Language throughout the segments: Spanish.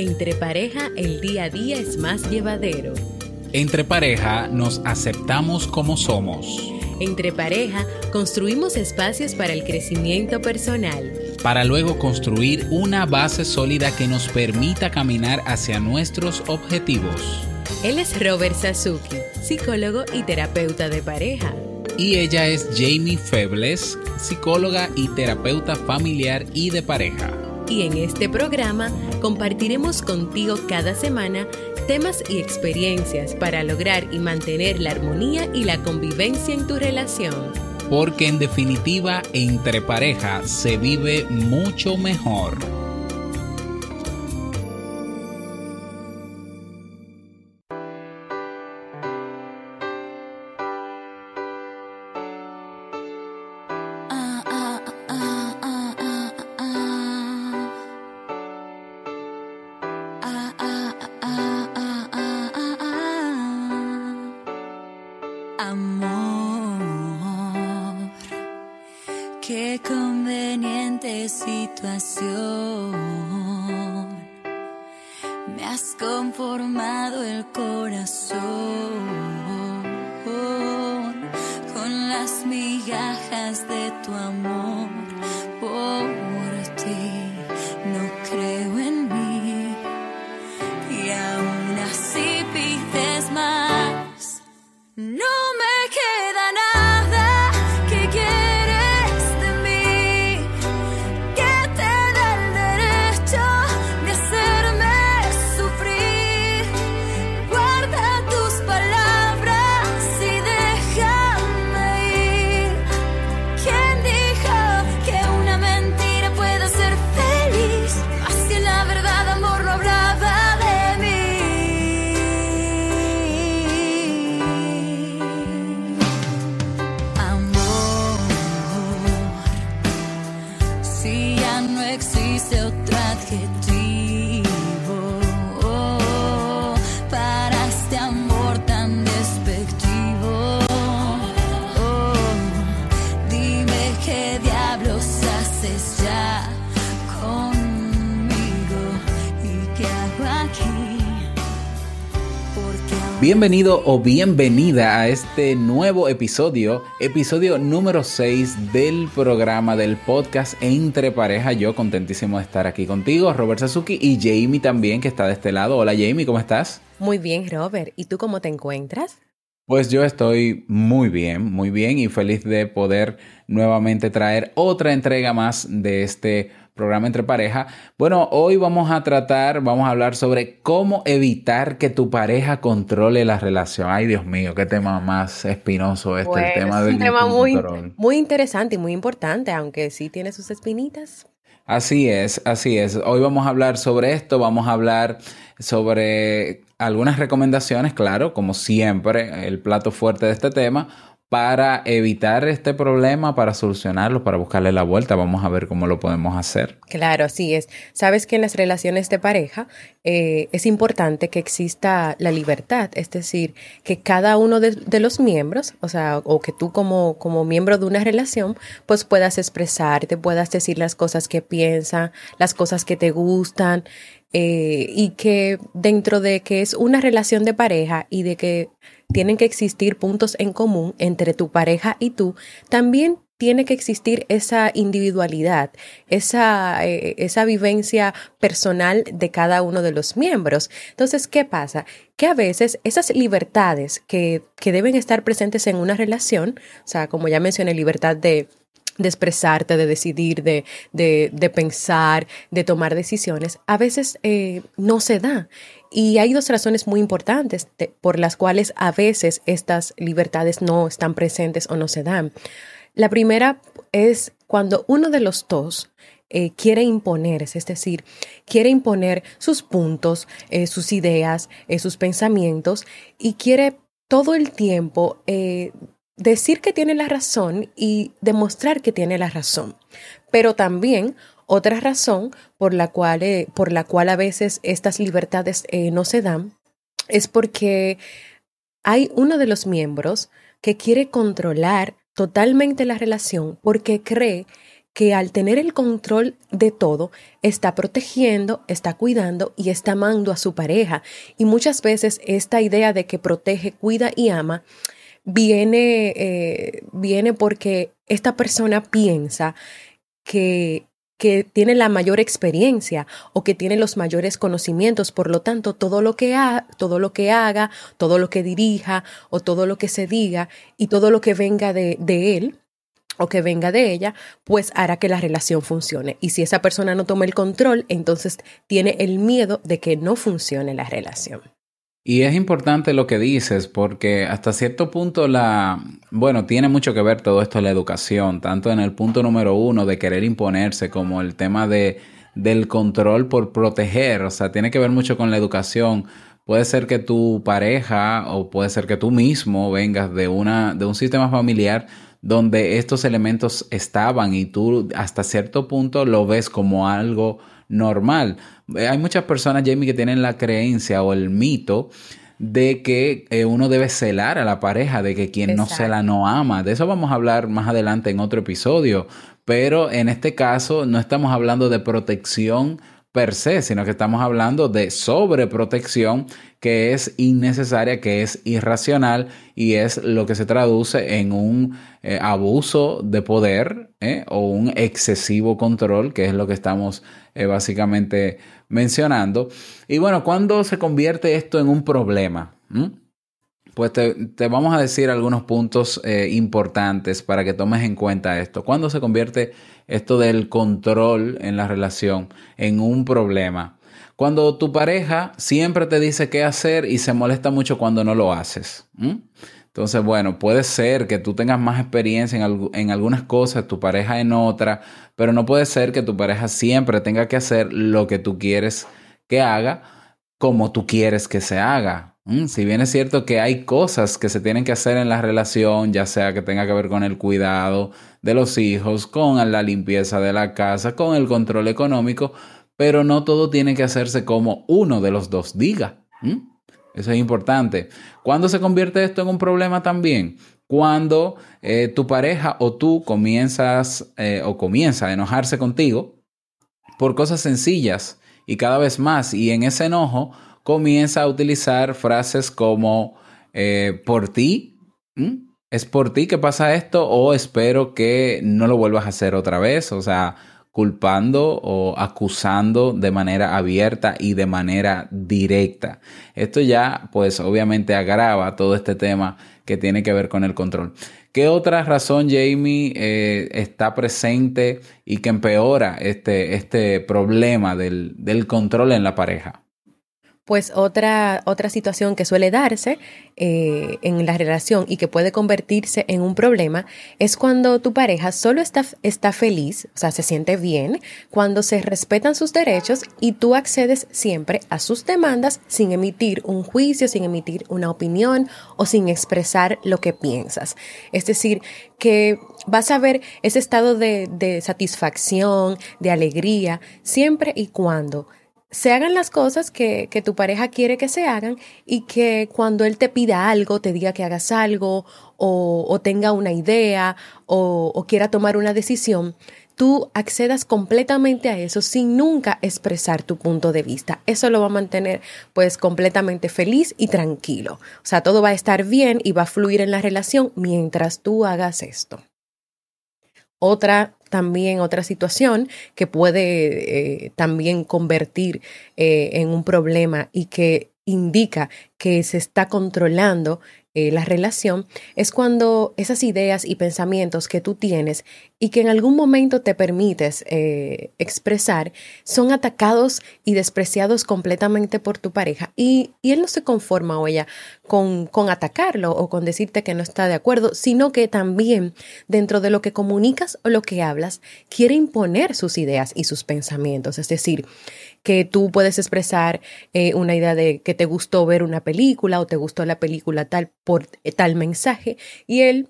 Entre pareja el día a día es más llevadero. Entre pareja nos aceptamos como somos. Entre pareja construimos espacios para el crecimiento personal. Para luego construir una base sólida que nos permita caminar hacia nuestros objetivos. Él es Robert Sasuki, psicólogo y terapeuta de pareja. Y ella es Jamie Febles, psicóloga y terapeuta familiar y de pareja y en este programa compartiremos contigo cada semana temas y experiencias para lograr y mantener la armonía y la convivencia en tu relación. Porque en definitiva, entre pareja se vive mucho mejor. Bienvenido o bienvenida a este nuevo episodio, episodio número 6 del programa del podcast Entre Pareja. Yo contentísimo de estar aquí contigo, Robert Sasuki y Jamie también que está de este lado. Hola Jamie, ¿cómo estás? Muy bien, Robert. ¿Y tú cómo te encuentras? Pues yo estoy muy bien, muy bien y feliz de poder nuevamente traer otra entrega más de este programa entre pareja. Bueno, hoy vamos a tratar, vamos a hablar sobre cómo evitar que tu pareja controle la relación. Ay, Dios mío, qué tema más espinoso este, el tema del un tema muy, muy interesante y muy importante, aunque sí tiene sus espinitas. Así es, así es. Hoy vamos a hablar sobre esto, vamos a hablar sobre algunas recomendaciones, claro, como siempre, el plato fuerte de este tema para evitar este problema, para solucionarlo, para buscarle la vuelta. Vamos a ver cómo lo podemos hacer. Claro, así es. Sabes que en las relaciones de pareja eh, es importante que exista la libertad, es decir, que cada uno de, los miembros, o sea, o que tú como, como miembro de una relación, pues puedas expresarte, puedas decir las cosas que piensan, las cosas que te gustan. Eh, y que dentro de que es una relación de pareja y de que tienen que existir puntos en común entre tu pareja y tú, también tiene que existir esa individualidad, esa, eh, esa vivencia personal de cada uno de los miembros. Entonces, ¿qué pasa? Que a veces esas libertades que, que deben estar presentes en una relación, o sea, como ya mencioné, libertad de de expresarte, de decidir, de, de, de, pensar, de tomar decisiones, a veces eh, no se da. Y hay dos razones muy importantes por las cuales a veces estas libertades no están presentes o no se dan. La primera es cuando uno de los dos eh, quiere imponerse, es decir, quiere imponer sus puntos, eh, sus ideas, sus pensamientos y quiere todo el tiempo decir que tiene la razón y demostrar que tiene la razón. Pero también otra razón por la cual, eh, por la cual a veces estas libertades eh, no se dan es porque hay uno de los miembros que quiere controlar totalmente la relación porque cree que al tener el control de todo, está protegiendo, está cuidando y está amando a su pareja. Y muchas veces esta idea de que protege, cuida y ama viene, eh, viene porque esta persona piensa que que tiene la mayor experiencia o que tiene los mayores conocimientos, por lo tanto, todo lo que ha, todo lo que haga, todo lo que dirija o todo lo que se diga y todo lo que venga de, de él o que venga de ella, pues hará que la relación funcione. Y si esa persona no toma el control, entonces tiene el miedo de que no funcione la relación. Y es importante lo que dices porque hasta cierto punto la, bueno, tiene mucho que ver todo esto de la educación, tanto en el punto número uno de querer imponerse como el tema de, del control por proteger, o sea, tiene que ver mucho con la educación. Puede ser que tu pareja o puede ser que tú mismo vengas de, una, de un sistema familiar donde estos elementos estaban y tú hasta cierto punto lo ves como algo normal. Eh, hay muchas personas, Jamie, que tienen la creencia o el mito de que eh, uno debe celar a la pareja, de que quien no cela no ama. De eso vamos a hablar más adelante en otro episodio. Pero en este caso no estamos hablando de protección per se, sino que estamos hablando de sobreprotección que es innecesaria, que es irracional y es lo que se traduce en un eh, abuso de poder ¿eh? o un excesivo control, que es lo que estamos eh, básicamente mencionando. Y bueno, ¿cuándo se convierte esto en un problema? ¿Mm? Pues te, vamos a decir algunos puntos importantes para que tomes en cuenta esto. ¿Cuándo se convierte esto del control en la relación en un problema? Cuando tu pareja siempre te dice qué hacer y se molesta mucho cuando no lo haces. Entonces, bueno, puede ser que tú tengas más experiencia en, en, algunas cosas, tu pareja en otra, pero no puede ser que tu pareja siempre tenga que hacer lo que tú quieres que haga como tú quieres que se haga. Si bien es cierto que hay cosas que se tienen que hacer en la relación, ya sea que tenga que ver con el cuidado de los hijos, con la limpieza de la casa, con el control económico, pero no todo tiene que hacerse como uno de los dos diga. Eso es importante. ¿Cuándo se convierte esto en un problema también? Cuando eh, tu pareja o tú comienzas eh, o comienza a enojarse contigo por cosas sencillas y cada vez más, y en ese enojo comienza a utilizar frases como eh, por ti, es por ti que pasa esto o espero que no lo vuelvas a hacer otra vez, o sea, culpando o acusando de manera abierta y de manera directa. Esto ya, pues obviamente agrava todo este tema que tiene que ver con el control. ¿Qué otra razón, Jamie, eh, está presente y que empeora este, este problema del, del control en la pareja? Pues otra, otra situación que suele darse eh, en la relación y que puede convertirse en un problema es cuando tu pareja solo está, feliz, o sea, se siente bien, cuando se respetan sus derechos y tú accedes siempre a sus demandas sin emitir un juicio, sin emitir una opinión o sin expresar lo que piensas. Es decir, que vas a ver ese estado de satisfacción, de alegría, siempre y cuando se hagan las cosas que, que, tu pareja quiere que se hagan y que cuando él te pida algo, te diga que hagas algo o, tenga una idea o, o, quiera tomar una decisión, tú accedas completamente a eso sin nunca expresar tu punto de vista. Eso lo va a mantener pues completamente feliz y tranquilo. O sea, todo va a estar bien y va a fluir en la relación mientras tú hagas esto. Otra también otra situación que puede eh, también convertir eh, en un problema y que indica que se está controlando eh, la relación es cuando esas ideas y pensamientos que tú tienes y que en algún momento te permites eh, expresar son atacados y despreciados completamente por tu pareja y, y él no se conforma o ella con, con atacarlo o con decirte que no está de acuerdo, sino que también dentro de lo que comunicas o lo que hablas quiere imponer sus ideas y sus pensamientos. Es decir, que tú puedes expresar eh, una idea de que te gustó ver una película o te gustó la película tal por eh, tal mensaje y él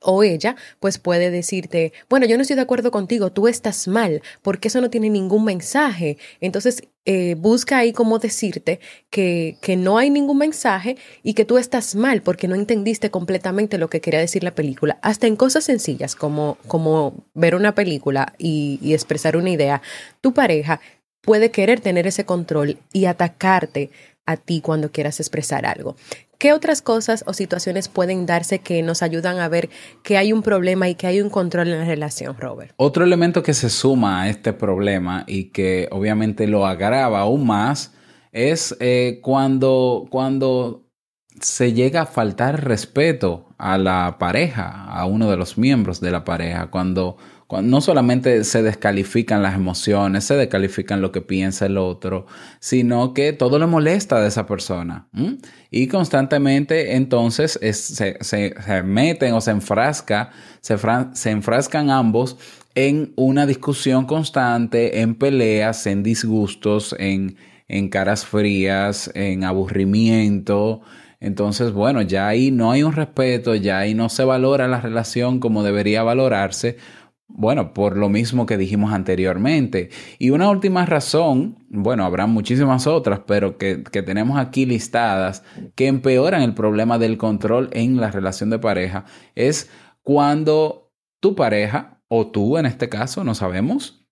o ella, pues puede decirte, bueno, yo no estoy de acuerdo contigo, tú estás mal, porque eso no tiene ningún mensaje. Entonces, eh, busca ahí cómo decirte que, que no hay ningún mensaje y que tú estás mal porque no entendiste completamente lo que quería decir la película. Hasta en cosas sencillas como, como ver una película y, y expresar una idea, tu pareja puede querer tener ese control y atacarte a ti cuando quieras expresar algo. ¿Qué otras cosas o situaciones pueden darse que nos ayudan a ver que hay un problema y que hay un control en la relación, Robert? Otro elemento que se suma a este problema y que obviamente lo agrava aún más es eh, cuando, cuando se llega a faltar respeto a la pareja, a uno de los miembros de la pareja, cuando no solamente se descalifican las emociones, se descalifican lo que piensa el otro, sino que todo le molesta de esa persona. Y constantemente entonces se, meten o se enfrasca, se, se enfrascan ambos en una discusión constante, en peleas, en disgustos, en, en caras frías, en aburrimiento. Entonces, bueno, ya ahí no hay un respeto, ya ahí no se valora la relación como debería valorarse bueno, por lo mismo que dijimos anteriormente. Y una última razón, bueno, habrá muchísimas otras, pero que, tenemos aquí listadas, que empeoran el problema del control en la relación de pareja, es cuando tu pareja, o tú en este caso, no sabemos,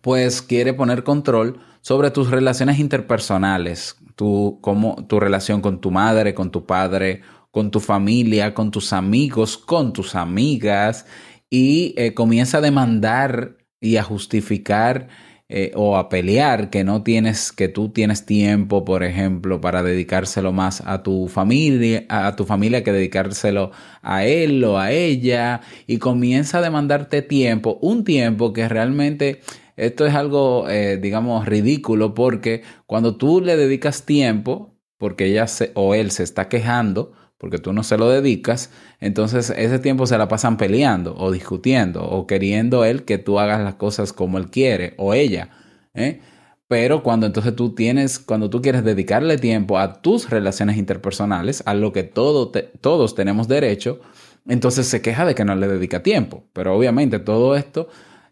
pues quiere poner control sobre tus relaciones interpersonales, tu, como, tu relación con tu madre, con tu padre, con tu familia, con tus amigos, con tus amigas y eh, comienza a demandar y a justificar eh, o a pelear que no tienes, que tú tienes tiempo, por ejemplo, para dedicárselo más a tu familia, a tu familia que dedicárselo a él o a ella, y comienza a demandarte tiempo, un tiempo que realmente esto es algo, eh, digamos, ridículo, porque cuando tú le dedicas tiempo, porque ella se, o él se está quejando, porque tú no se lo dedicas, entonces ese tiempo se la pasan peleando o discutiendo o queriendo él que tú hagas las cosas como él quiere o ella. ¿eh? Pero cuando entonces tú tienes, cuando tú quieres dedicarle tiempo a tus relaciones interpersonales, a lo que todos tenemos derecho, entonces se queja de que no le dedica tiempo. Pero obviamente todo esto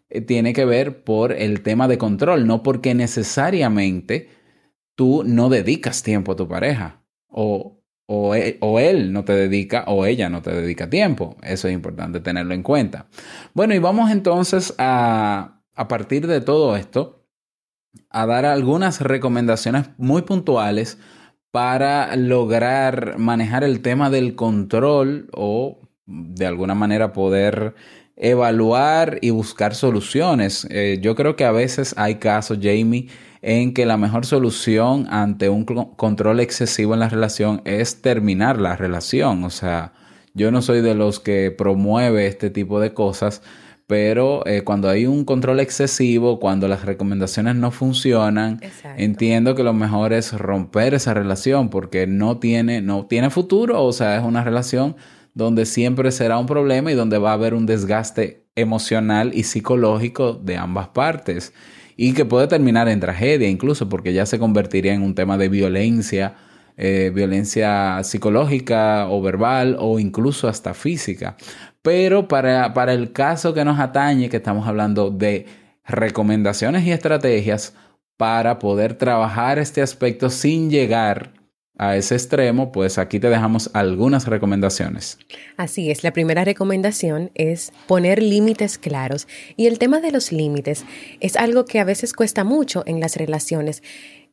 eh, tiene que ver por el tema de control, no porque necesariamente tú no dedicas tiempo a tu pareja o e, o, él no te dedica o ella no te dedica tiempo. Eso es importante tenerlo en cuenta. Bueno, y vamos entonces a, a partir de todo esto, a dar algunas recomendaciones muy puntuales para lograr manejar el tema del control o de alguna manera poder evaluar y buscar soluciones. Eh, yo creo que a veces hay casos, Jamie, en que la mejor solución ante un control excesivo en la relación es terminar la relación. O sea, yo no soy de los que promueve este tipo de cosas, pero eh, cuando hay un control excesivo, cuando las recomendaciones no funcionan, entiendo que lo mejor es romper esa relación porque no tiene, no tiene futuro, o sea, es una relación donde siempre será un problema y donde va a haber un desgaste emocional y psicológico de ambas partes y que puede terminar en tragedia incluso porque ya se convertiría en un tema de violencia, eh, violencia psicológica o verbal o incluso hasta física. Pero para, para el caso que nos atañe, que estamos hablando de recomendaciones y estrategias para poder trabajar este aspecto sin llegar a ese extremo, pues aquí te dejamos algunas recomendaciones. Así es, la primera recomendación es poner límites claros. Y el tema de los límites es algo que a veces cuesta mucho en las relaciones.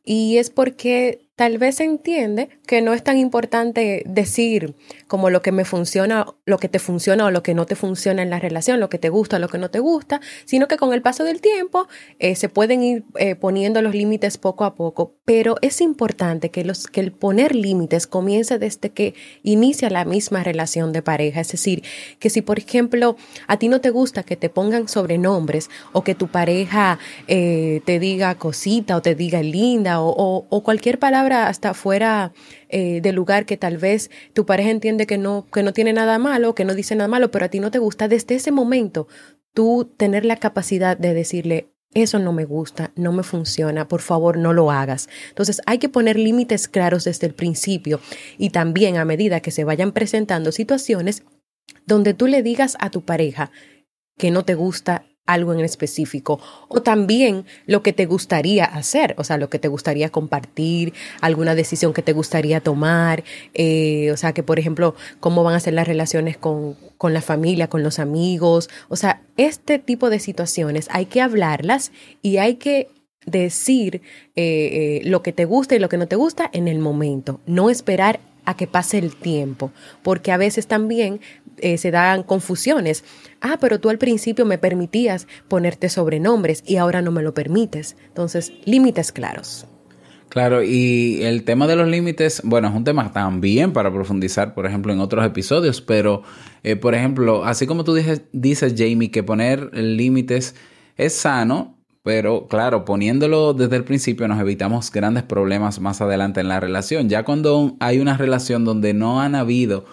Y es porque tal vez entiende que no es tan importante decir como lo que me funciona, lo que te funciona o lo que no te funciona en la relación, lo que te gusta o lo que no te gusta, sino que con el paso del tiempo eh, se pueden ir eh, poniendo los límites poco a poco. Pero es importante que, los, que el poner límites comience desde que inicia la misma relación de pareja. Es decir, que si por ejemplo a ti no te gusta que te pongan sobrenombres o que tu pareja eh, te diga cosita o te diga linda o cualquier palabra hasta fuera eh, del lugar que tal vez tu pareja entiende que no, que no tiene nada malo, que no dice nada malo, pero a ti no te gusta, desde ese momento tú tener la capacidad de decirle, eso no me gusta, no me funciona, por favor no lo hagas. Entonces hay que poner límites claros desde el principio y también a medida que se vayan presentando situaciones, donde tú le digas a tu pareja que no te gusta algo en específico o también lo que te gustaría hacer, o sea, lo que te gustaría compartir, alguna decisión que te gustaría tomar, eh, o sea, que por ejemplo, cómo van a ser las relaciones con, con la familia, con los amigos, o sea, este tipo de situaciones hay que hablarlas y hay que decir eh, eh, lo que te gusta y lo que no te gusta en el momento, no esperar a que pase el tiempo, porque a veces también eh, se dan confusiones. Ah, pero tú al principio me permitías ponerte sobrenombres y ahora no me lo permites. Entonces, límites claros. Claro, y el tema de los límites, bueno, es un tema también para profundizar, por ejemplo, en otros episodios, pero, por ejemplo, así como tú dices, dices, Jamie, que poner límites es sano, pero claro, poniéndolo desde el principio nos evitamos grandes problemas más adelante en la relación. Ya cuando hay una relación donde no han habido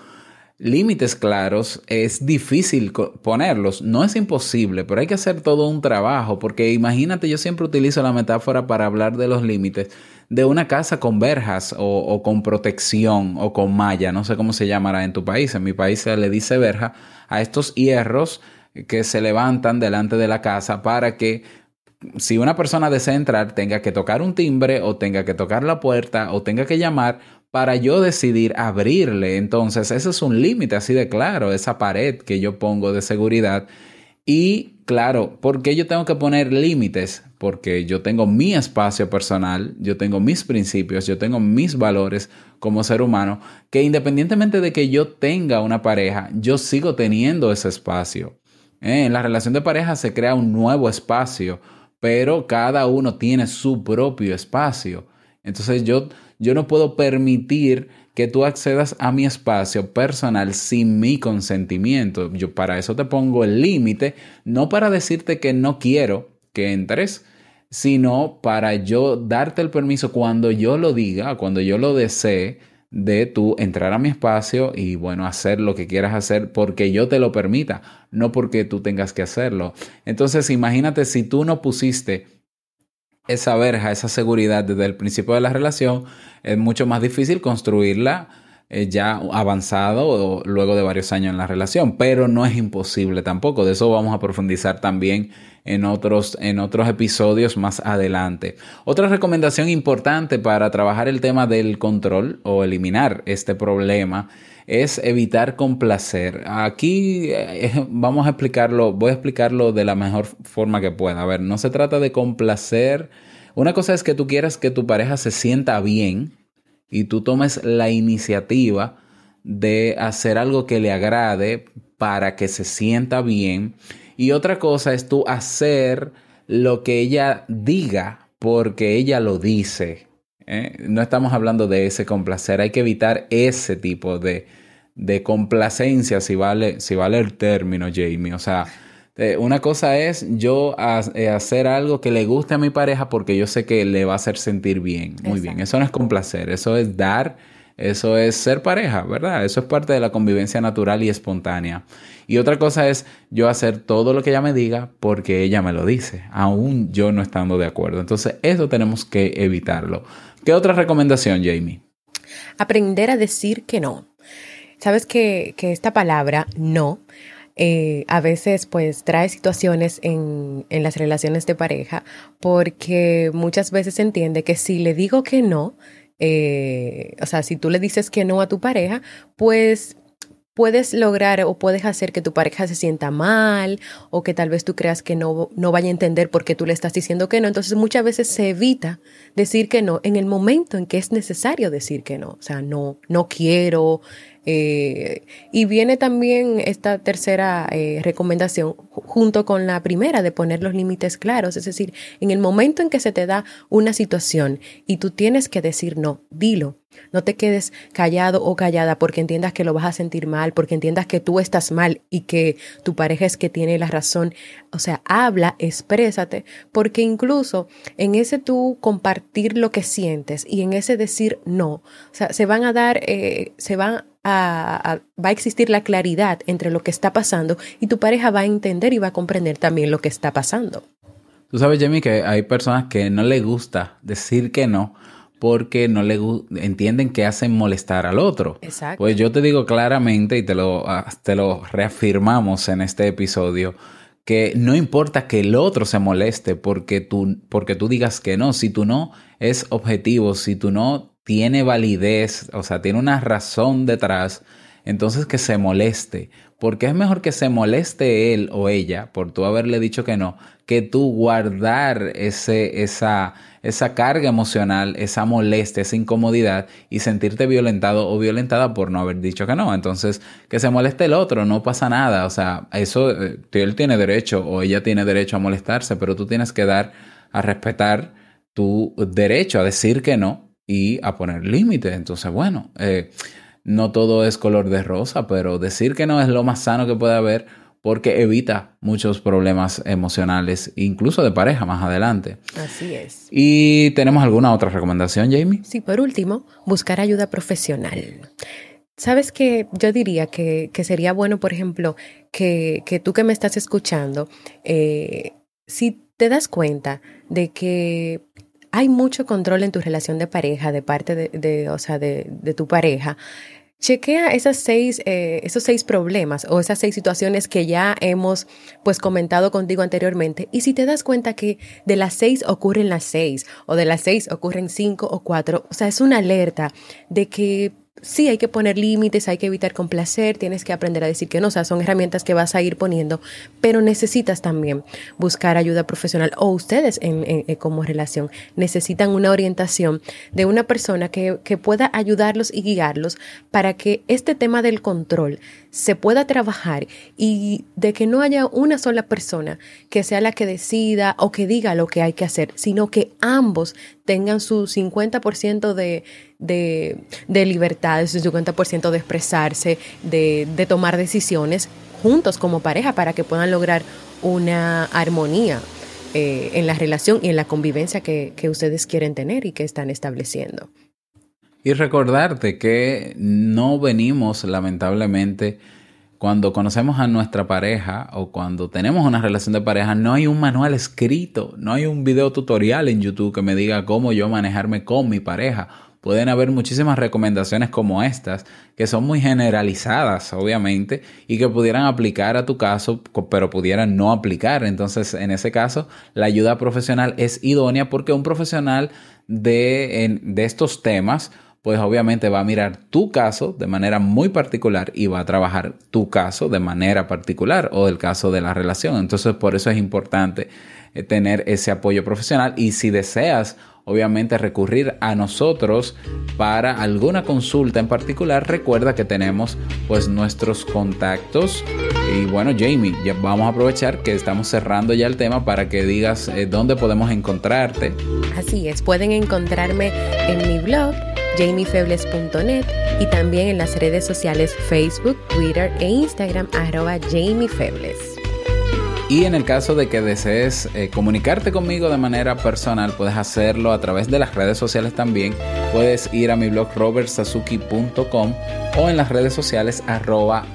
límites claros, es difícil ponerlos. No es imposible, pero hay que hacer todo un trabajo, porque imagínate, yo siempre utilizo la metáfora para hablar de los límites de una casa con verjas o, con protección o con malla, no sé cómo se llamará en tu país, en mi país se le dice verja a estos hierros que se levantan delante de la casa para que si una persona desea entrar, tenga que tocar un timbre o tenga que tocar la puerta o tenga que llamar para yo decidir abrirle. Entonces, ese es un límite así de claro, esa pared que yo pongo de seguridad. Y claro, ¿por qué yo tengo que poner límites? Porque yo tengo mi espacio personal, yo tengo mis principios, yo tengo mis valores como ser humano, que independientemente de que yo tenga una pareja, yo sigo teniendo ese espacio. ¿Eh? En la relación de pareja se crea un nuevo espacio pero cada uno tiene su propio espacio. Entonces yo, yo no puedo permitir que tú accedas a mi espacio personal sin mi consentimiento. Yo para eso te pongo el límite, no para decirte que no quiero que entres, sino para yo darte el permiso cuando yo lo diga, cuando yo lo desee, de tú entrar a mi espacio y bueno, hacer lo que quieras hacer porque yo te lo permita, no porque tú tengas que hacerlo. Entonces, imagínate si tú no pusiste esa verja, esa seguridad desde el principio de la relación, es mucho más difícil construirla eh, ya avanzado o luego de varios años en la relación, pero no es imposible tampoco. De eso vamos a profundizar también en otros, en otros episodios más adelante. Otra recomendación importante para trabajar el tema del control o eliminar este problema es evitar complacer. Aquí eh, vamos a explicarlo, voy a explicarlo de la mejor forma que pueda. A ver, no se trata de complacer. Una cosa es que tú quieras que tu pareja se sienta bien y tú tomes la iniciativa de hacer algo que le agrade para que se sienta bien. Y otra cosa es tú hacer lo que ella diga porque ella lo dice. ¿eh? No estamos hablando de ese complacer, hay que evitar ese tipo de, de complacencia, si vale, si vale el término, Jamie. O sea, eh, una cosa es yo eh, hacer algo que le guste a mi pareja porque yo sé que le va a hacer sentir bien. Muy bien. Eso no es complacer, eso es dar, eso es ser pareja, ¿verdad? Eso es parte de la convivencia natural y espontánea. Y otra cosa es yo hacer todo lo que ella me diga porque ella me lo dice, aún yo no estando de acuerdo. Entonces, eso tenemos que evitarlo. ¿Qué otra recomendación, Jamie? Aprender a decir que no. Sabes que, que esta palabra no eh, a veces pues trae situaciones en, en las relaciones de pareja porque muchas veces se entiende que si le digo que no, eh, o sea, si tú le dices que no a tu pareja, pues puedes lograr o puedes hacer que tu pareja se sienta mal o que tal vez tú creas que no, no vaya a entender por qué tú le estás diciendo que no. Entonces muchas veces se evita decir que no en el momento en que es necesario decir que no. O sea, no, no quiero, eh, y viene también esta tercera eh, recomendación junto con la primera de poner los límites claros. Es decir, en el momento en que se te da una situación y tú tienes que decir no, dilo. No te quedes callado o callada porque entiendas que lo vas a sentir mal, porque entiendas que tú estás mal y que tu pareja es que tiene la razón. O sea, habla, exprésate, porque incluso en ese tú compartir lo que sientes y en ese decir no, o sea, se van a dar, eh, se van va a existir la claridad entre lo que está pasando y tu pareja va a entender y va a comprender también lo que está pasando. Tú sabes, Jamie, que hay personas que no les gusta decir que no porque no le entienden que hacen molestar al otro. Exacto. Pues yo te digo claramente y te lo, te lo reafirmamos en este episodio que no importa que el otro se moleste porque tú, porque tú digas que no, si tú no es objetivo, si tú no tiene validez, o sea, tiene una razón detrás, entonces que se moleste, porque es mejor que se moleste él o ella por tú haberle dicho que no, que tú guardar ese, esa, esa carga emocional, esa molestia, esa incomodidad y sentirte violentado o violentada por no haber dicho que no. Entonces, que se moleste el otro, no pasa nada. O sea, eso, eh, él tiene derecho o ella tiene derecho a molestarse, pero tú tienes que dar a respetar tu derecho a decir que no y a poner límites. Entonces, bueno, eh, no todo es color de rosa, pero decir que no es lo más sano que puede haber porque evita muchos problemas emocionales, incluso de pareja más adelante. Así es. ¿Y tenemos alguna otra recomendación, Jamie? Sí, por último, buscar ayuda profesional. Sabes que yo diría que, sería bueno, por ejemplo, que, tú que me estás escuchando, eh, si te das cuenta de que hay mucho control en tu relación de pareja de parte de, o sea, de, de tu pareja, Chequea esas seis, eh, esos seis problemas o esas seis situaciones que ya hemos pues comentado contigo anteriormente. Y si te das cuenta que de las seis ocurren las seis o de las seis ocurren cinco o cuatro, o sea, es una alerta de que sí hay que poner límites, hay que evitar complacer, tienes que aprender a decir que no, o sea, son herramientas que vas a ir poniendo, pero necesitas también buscar ayuda profesional o ustedes en, como relación necesitan una orientación de una persona que, que pueda ayudarlos y guiarlos para que este tema del control se pueda trabajar y de que no haya una sola persona que sea la que decida o que diga lo que hay que hacer, sino que ambos tengan su 50% de, de, de libertad, su 50% de expresarse, de, de tomar decisiones juntos como pareja para que puedan lograr una armonía eh, en la relación y en la convivencia que, que ustedes quieren tener y que están estableciendo. Y recordarte que no venimos lamentablemente cuando conocemos a nuestra pareja o cuando tenemos una relación de pareja, no hay un manual escrito, no hay un video tutorial en YouTube que me diga cómo yo manejarme con mi pareja. Pueden haber muchísimas recomendaciones como estas, que son muy generalizadas, obviamente, y que pudieran aplicar a tu caso, pero pudieran no aplicar. Entonces, en ese caso, la ayuda profesional es idónea porque un profesional de, de estos temas pues obviamente va a mirar tu caso de manera muy particular y va a trabajar tu caso de manera particular o el caso de la relación. Entonces por eso es importante eh, tener ese apoyo profesional y si deseas obviamente recurrir a nosotros para alguna consulta en particular, recuerda que tenemos pues nuestros contactos. Y bueno, Jamie, ya vamos a aprovechar que estamos cerrando ya el tema para que digas eh, dónde podemos encontrarte. Así es, pueden encontrarme en mi blog jamiefebles.net y también en las redes sociales Facebook, Twitter e Instagram arroba jamiefebles. Y en el caso de que desees eh, comunicarte conmigo de manera personal, puedes hacerlo a través de las redes sociales también. Puedes ir a mi blog robertsazuki.com o en las redes sociales arroba.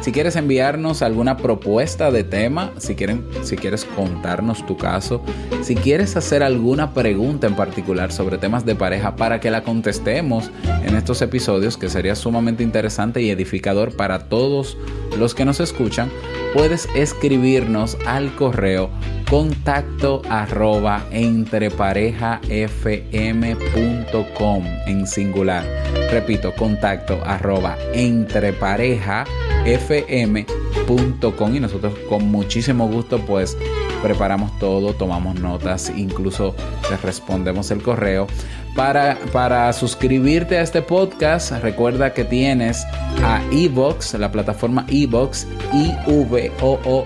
Si quieres enviarnos alguna propuesta de tema, si, quieren, si quieres contarnos tu caso, si quieres hacer alguna pregunta en particular sobre temas de pareja para que la contestemos en estos episodios, que sería sumamente interesante y edificador para todos los que nos escuchan, puedes escribirnos al correo contacto arroba entreparejafm.com en singular. Repito, contacto arroba entreparejafm.com y nosotros con muchísimo gusto pues preparamos todo, tomamos notas, incluso te respondemos el correo. Para, para suscribirte a este podcast, recuerda que tienes a Evox, la plataforma Evox, ivoox.com,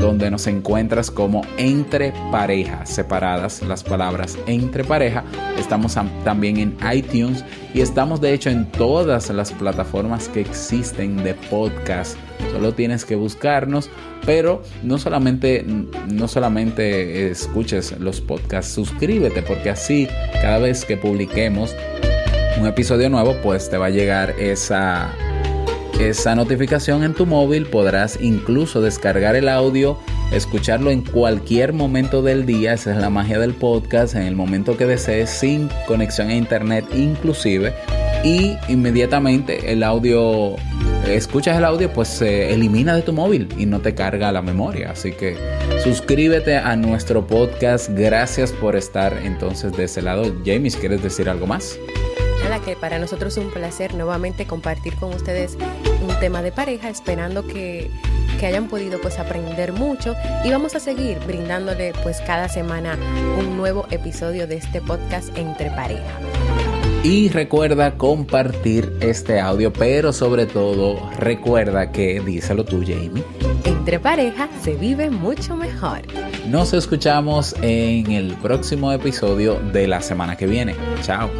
donde nos encuentras como entre parejas, separadas las palabras entre pareja. Estamos también en iTunes y estamos de hecho en todas las plataformas que existen de podcast. Solo tienes que buscarnos, pero no solamente, no solamente escuches los podcasts, suscríbete porque así cada vez que publiquemos un episodio nuevo, pues te va a llegar esa, esa notificación en tu móvil. Podrás incluso descargar el audio escucharlo en cualquier momento del día, esa es la magia del podcast, en el momento que desees, sin conexión a internet inclusive, y inmediatamente el audio, escuchas el audio, pues se elimina de tu móvil y no te carga la memoria. Así que suscríbete a nuestro podcast, gracias por estar entonces de ese lado. James, ¿quieres decir algo más? Nada, que para nosotros es un placer nuevamente compartir con ustedes un tema de pareja, esperando que, que hayan podido pues aprender mucho y vamos a seguir brindándole pues cada semana un nuevo episodio de este podcast entre pareja. Y recuerda compartir este audio, pero sobre todo recuerda que, díselo tú Jamie, entre pareja se vive mucho mejor. Nos escuchamos en el próximo episodio de la semana que viene. Chao.